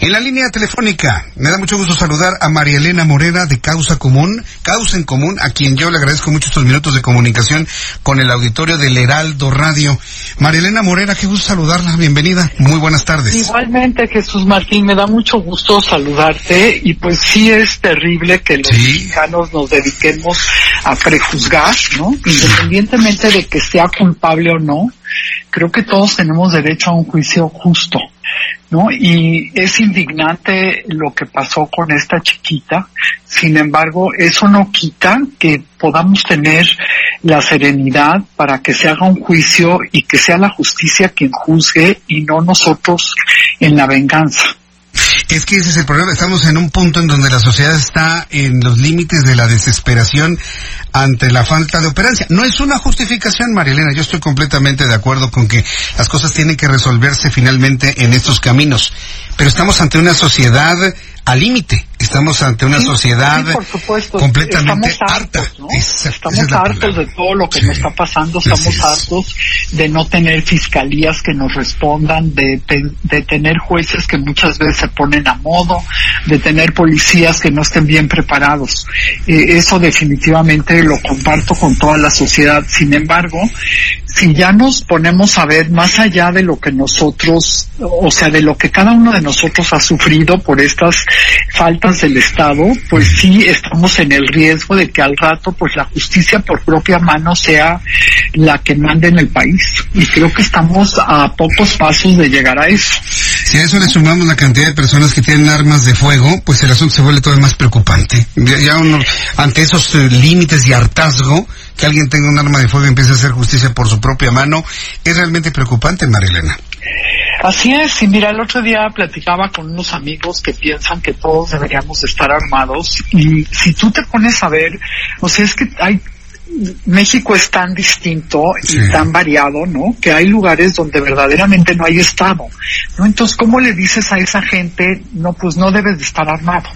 En la línea telefónica, me da mucho gusto saludar a María Elena Morera de Causa Común, Causa en Común, a quien yo le agradezco mucho estos minutos de comunicación con el auditorio del Heraldo Radio. María Elena Morera, qué gusto saludarla, bienvenida, muy buenas tardes. Igualmente, Jesús Martín, me da mucho gusto saludarte y pues sí es terrible que los Sí. mexicanos nos dediquemos a prejuzgar, ¿no? Independientemente de que sea culpable o no, creo que todos tenemos derecho a un juicio justo. ¿No? Y es indignante lo que pasó con esta chiquita. Sin embargo, eso no quita que podamos tener la serenidad para que se haga un juicio y que sea la justicia quien juzgue y no nosotros en la venganza. Es que ese es el problema, estamos en un punto en donde la sociedad está en los límites de la desesperación ante la falta de operancia. No es una justificación, María Elena, yo estoy completamente de acuerdo con que las cosas tienen que resolverse finalmente en estos caminos, pero estamos ante una sociedad al límite, estamos ante una Sí, sociedad sí, por supuesto. completamente estamos harta. hartos, ¿no? Esa- estamos esa es la hartos de todo lo que Sí. nos está pasando, estamos es. hartos de no tener fiscalías que nos respondan, de, de tener jueces que muchas veces se ponen a modo, de tener policías que no estén bien preparados. Eh, eso definitivamente lo comparto con toda la sociedad. Sin embargo, si ya nos ponemos a ver más allá de lo que nosotros, o sea, de lo que cada uno de nosotros ha sufrido por estas faltas del Estado, pues sí estamos en el riesgo de que al rato, pues la justicia por propia mano sea la que mande en el país. Y creo que estamos a pocos pasos de llegar a eso. Si a eso le sumamos la cantidad de personas que tienen armas de fuego, pues el asunto se vuelve todavía más preocupante. Ya, uno, ante esos eh, límites y hartazgo, que alguien tenga un arma de fuego y empiece a hacer justicia por su propia mano, es realmente preocupante, Marilena. Así es, y mira, el otro día platicaba con unos amigos que piensan que todos deberíamos estar armados y si tú te pones a ver, o sea, es que hay México es tan distinto Sí. y tan variado, ¿no? Que hay lugares donde verdaderamente no hay Estado, ¿no? Entonces, ¿cómo le dices a esa gente, no, pues no debes de estar armado,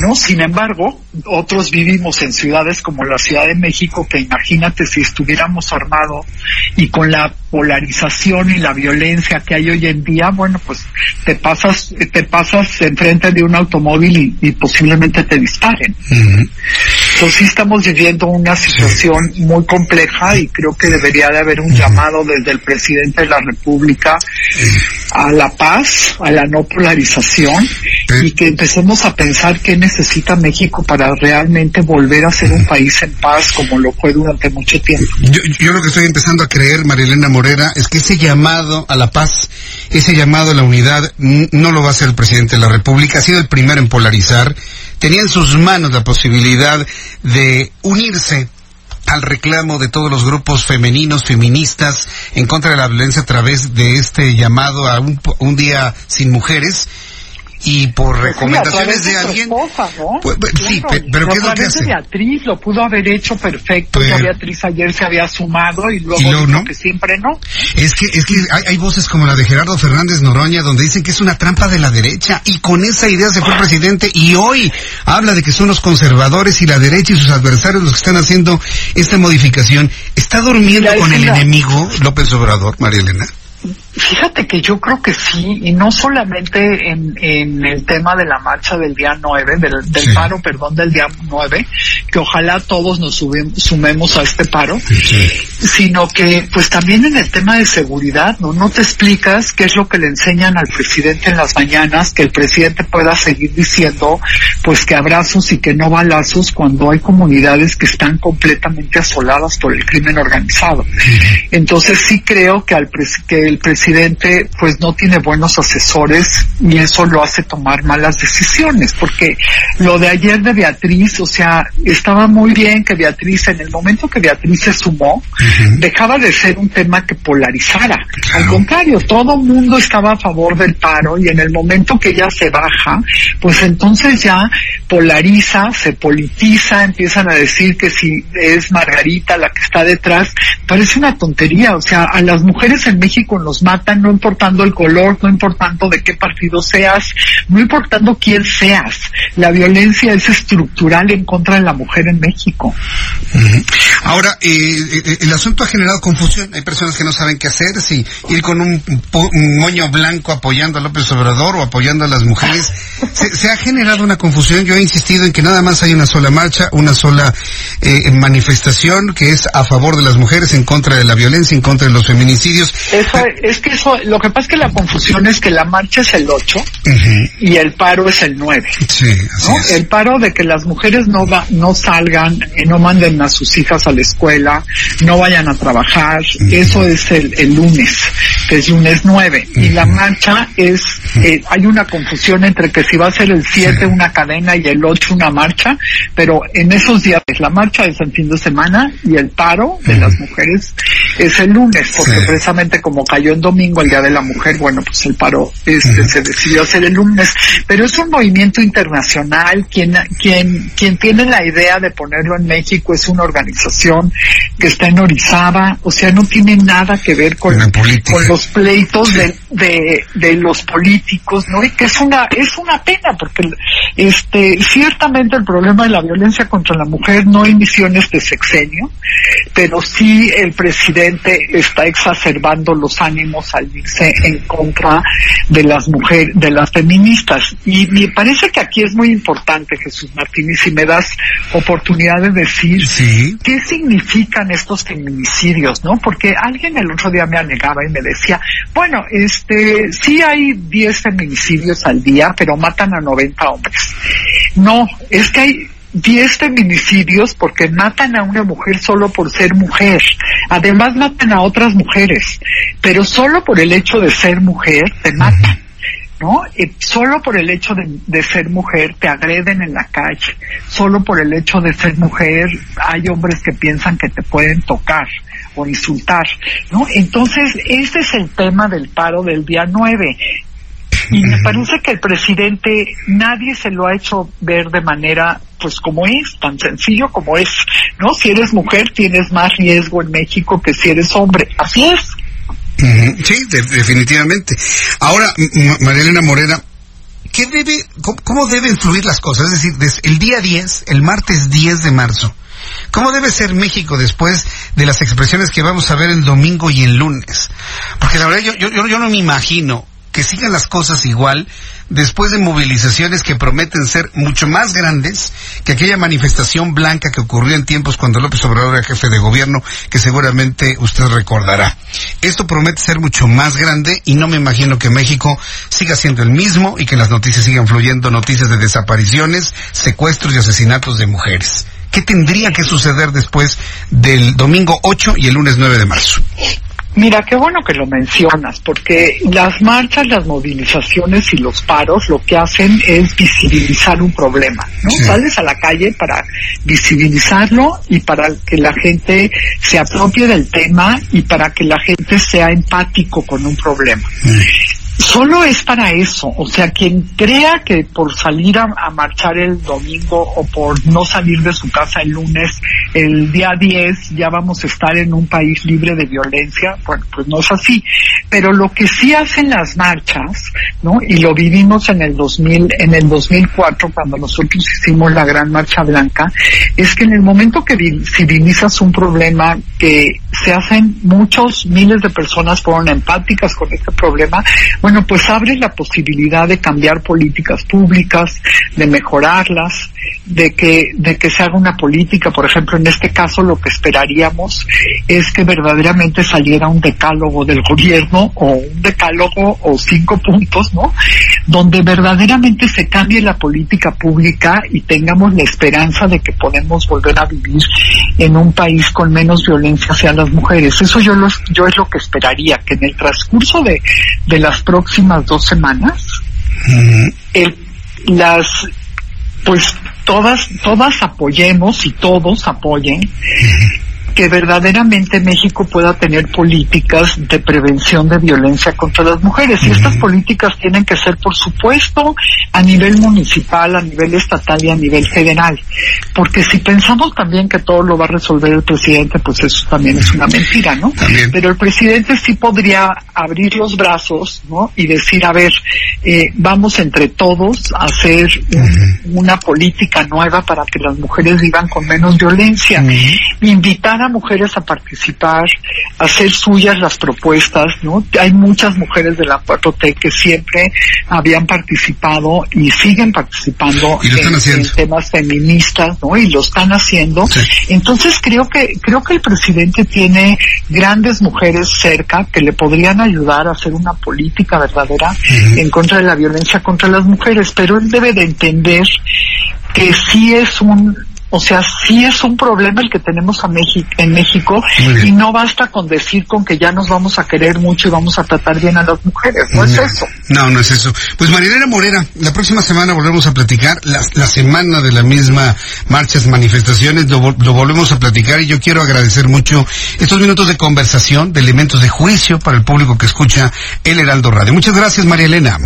¿no? Sin embargo, otros vivimos en ciudades como la Ciudad de México, que imagínate si estuviéramos armados y con la polarización y la violencia que hay hoy en día, bueno, pues te pasas, te pasas enfrente de un automóvil y, y posiblemente te disparen. Entonces sí estamos viviendo una situación muy compleja y creo que debería de haber un llamado desde el presidente de la República a la paz, a la no polarización y que empecemos a pensar qué necesita México para realmente volver a ser un país en paz como lo fue durante mucho tiempo. Yo, yo lo que estoy empezando a creer, Marilena Morera, es que ese llamado a la paz, ese llamado a la unidad, no lo va a hacer el presidente de la República, ha sido el primero en polarizar, tenía en sus manos la posibilidad de unirse al reclamo de todos los grupos femeninos, feministas, en contra de la violencia a través de este llamado a un, un día sin mujeres, y por recomendaciones Sí, a de alguien... esposa, ¿no? Pues, pues, sí, Claro, pero ¿qué es lo que hace? Beatriz lo pudo haber hecho perfecto, Pero- Beatriz ayer se había sumado y luego, ¿Y luego dijo no? que siempre no. Es que, es que hay, hay voces como la de Gerardo Fernández Noroña donde dicen que es una trampa de la derecha y con esa idea se fue el presidente y hoy habla de que son los conservadores y la derecha y sus adversarios los que están haciendo esta modificación. ¿Está durmiendo con el enemigo López Obrador, María Elena? Fíjate que yo creo que sí, y no solamente en, en el tema de la marcha del día 9, del, del Sí. paro, perdón, del día 9, que ojalá todos nos subim- sumemos a este paro, sino que pues también en el tema de seguridad, ¿no? No te explicas qué es lo que le enseñan al presidente en las mañanas, que el presidente pueda seguir diciendo pues que abrazos y que no balazos cuando hay comunidades que están completamente asoladas por el crimen organizado. Entonces sí creo que, al pres- que el presidente pues no tiene buenos asesores y eso lo hace tomar malas decisiones, porque lo de ayer de Beatriz, o sea, es estaba muy bien que Beatriz, en el momento que Beatriz se sumó, dejaba de ser un tema que polarizara. Al contrario, todo mundo estaba a favor del paro y en el momento que ella se baja, pues entonces ya polariza, se politiza, empiezan a decir que si es Margarita la que está detrás, parece una tontería. O sea, a las mujeres en México nos matan no importando el color, no importando de qué partido seas, no importando quién seas. La violencia es estructural en contra de la mujer en México. Ahora, eh, eh, el asunto ha generado confusión. Hay personas que no saben qué hacer, si ir con un, moño blanco apoyando a López Obrador o apoyando a las mujeres. Se, ha generado una confusión. Yo he insistido en que nada más hay una sola marcha, una sola eh, manifestación que es a favor de las mujeres, en contra de la violencia, en contra de los feminicidios. Eso, es que eso, lo que pasa es que la confusión es que la marcha es el 8 y el paro es el 9. Sí, así El paro de que las mujeres no va, no salgan, y no manden a sus hijas a la escuela, no vayan a trabajar, eso es el, el, lunes, que es lunes 9. Y la marcha es, eh, hay una confusión entre que si va a ser el 7 una cadena y el 8 una marcha, pero en esos días la marcha es el fin de semana y el paro de las mujeres es el lunes, porque precisamente como cayó en domingo el Día de la Mujer, bueno, pues el paro este, se decidió hacer el lunes, pero es un movimiento internacional, quien, quien, quien tiene la idea de ponerlo en México es una organización que está en Orizaba, o sea, no tiene nada que ver con, con los pleitos de, de, de, los políticos, ¿no? Y que es una, es una pena, porque este, ciertamente el problema de la violencia contra la mujer no inició en este sexenio, pero sí el presidente está exacerbando los ánimos al irse en contra de las mujeres, de las feministas. Y me parece que aquí es muy importante, Jesús Martín, y si me das oportunidad de decir qué significan estos feminicidios, ¿no? Porque alguien el otro día me alegaba y me decía, bueno, este, sí hay 10 feminicidios al día, pero matan a 90 hombres. No, es que hay 10 feminicidios porque matan a una mujer solo por ser mujer. Además matan a otras mujeres, pero solo por el hecho de ser mujer te matan. ¿No? solo por el hecho de, ser mujer te agreden en la calle, solo por el hecho de ser mujer hay hombres que piensan que te pueden tocar o insultar, ¿no? Entonces, este es el tema del paro del día 9. Y me parece que el presidente nadie se lo ha hecho ver de manera pues como es, tan sencillo como es, ¿no? Si eres mujer tienes más riesgo en México que si eres hombre, así es. Sí, definitivamente. Ahora, María Morera, ¿qué debe, cómo, deben fluir las cosas? Es decir, el día 10, el martes 10 de marzo, ¿cómo debe ser México después de las expresiones que vamos a ver el domingo y el lunes? Porque la verdad yo, yo, yo no me imagino que sigan las cosas igual después de movilizaciones que prometen ser mucho más grandes que aquella manifestación blanca que ocurrió en tiempos cuando López Obrador era jefe de gobierno, que seguramente usted recordará. Esto promete ser mucho más grande y no me imagino que México siga siendo el mismo y que las noticias sigan fluyendo noticias de desapariciones, secuestros y asesinatos de mujeres. ¿Qué tendría que suceder después del domingo 8 y el lunes 9 de marzo? Mira, qué bueno que lo mencionas, porque las marchas, las movilizaciones y los paros lo que hacen es visibilizar un problema, ¿no? Sales a la calle para visibilizarlo y para que la gente se apropie del tema y para que la gente sea empático con un problema solo es para eso. O sea, quien crea que por salir a, marchar el domingo o por no salir de su casa el lunes, el día 10 ya vamos a estar en un país libre de violencia, bueno, pues no es así. Pero lo que sí hacen las marchas, ¿no? Y lo vivimos en el 2000, en el 2004 cuando nosotros hicimos la gran marcha blanca, es que en el momento que civilizas un problema que se hacen muchos miles de personas fueron empáticas con este problema, bueno, pues abre la posibilidad de cambiar políticas públicas, de mejorarlas, de que, de que se haga una política. Por ejemplo, en este caso lo que esperaríamos es que verdaderamente saliera un decálogo del gobierno o un decálogo o cinco puntos, ¿no? Donde verdaderamente se cambie la política pública y tengamos la esperanza de que podemos volver a vivir en un país con menos violencia hacia las mujeres. Eso yo, los, yo es lo que esperaría, que en el transcurso de, de las próximas dos semanas, el, las, pues todas, todas apoyemos y todos apoyen que verdaderamente México pueda tener políticas de prevención de violencia contra las mujeres. Y estas políticas tienen que ser, por supuesto, a nivel municipal, a nivel estatal y a nivel federal. Porque si pensamos también que todo lo va a resolver el presidente, pues eso también es una mentira, ¿no? Pero el presidente sí podría abrir los brazos, ¿no? Y decir, a ver, eh, vamos entre todos a hacer una política nueva para que las mujeres vivan con menos violencia. Invitar a mujeres a participar, a hacer suyas las propuestas, ¿no? Hay muchas mujeres de la 4T que siempre habían participado y siguen participando en, temas feministas, ¿no? Y lo están haciendo. Entonces creo que creo que el presidente tiene grandes mujeres cerca que le podrían ayudar a hacer una política verdadera en contra de la violencia contra las mujeres, pero él debe de entender que sí es un o sea, sí es un problema el que tenemos a México, en México y no basta con decir con que ya nos vamos a querer mucho y vamos a tratar bien a las mujeres. No, es eso. No, no es eso. Pues Marilena Morera, la próxima semana volvemos a platicar, la, la semana de la misma marchas, manifestaciones, lo, lo, volvemos a platicar y yo quiero agradecer mucho estos minutos de conversación, de elementos de juicio para el público que escucha El Heraldo Radio. Muchas gracias, María Elena.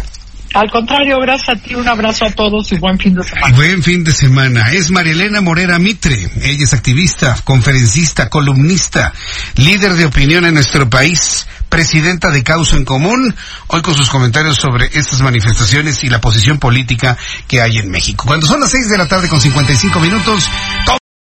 Al contrario, gracias a ti, un abrazo a todos y buen fin de semana. Buen fin de semana. Es Marielena Morera Mitre. Ella es activista, conferencista, columnista, líder de opinión en nuestro país, presidenta de Causa en Común, hoy con sus comentarios sobre estas manifestaciones y la posición política que hay en México. Cuando son las seis de la tarde con 55 minutos,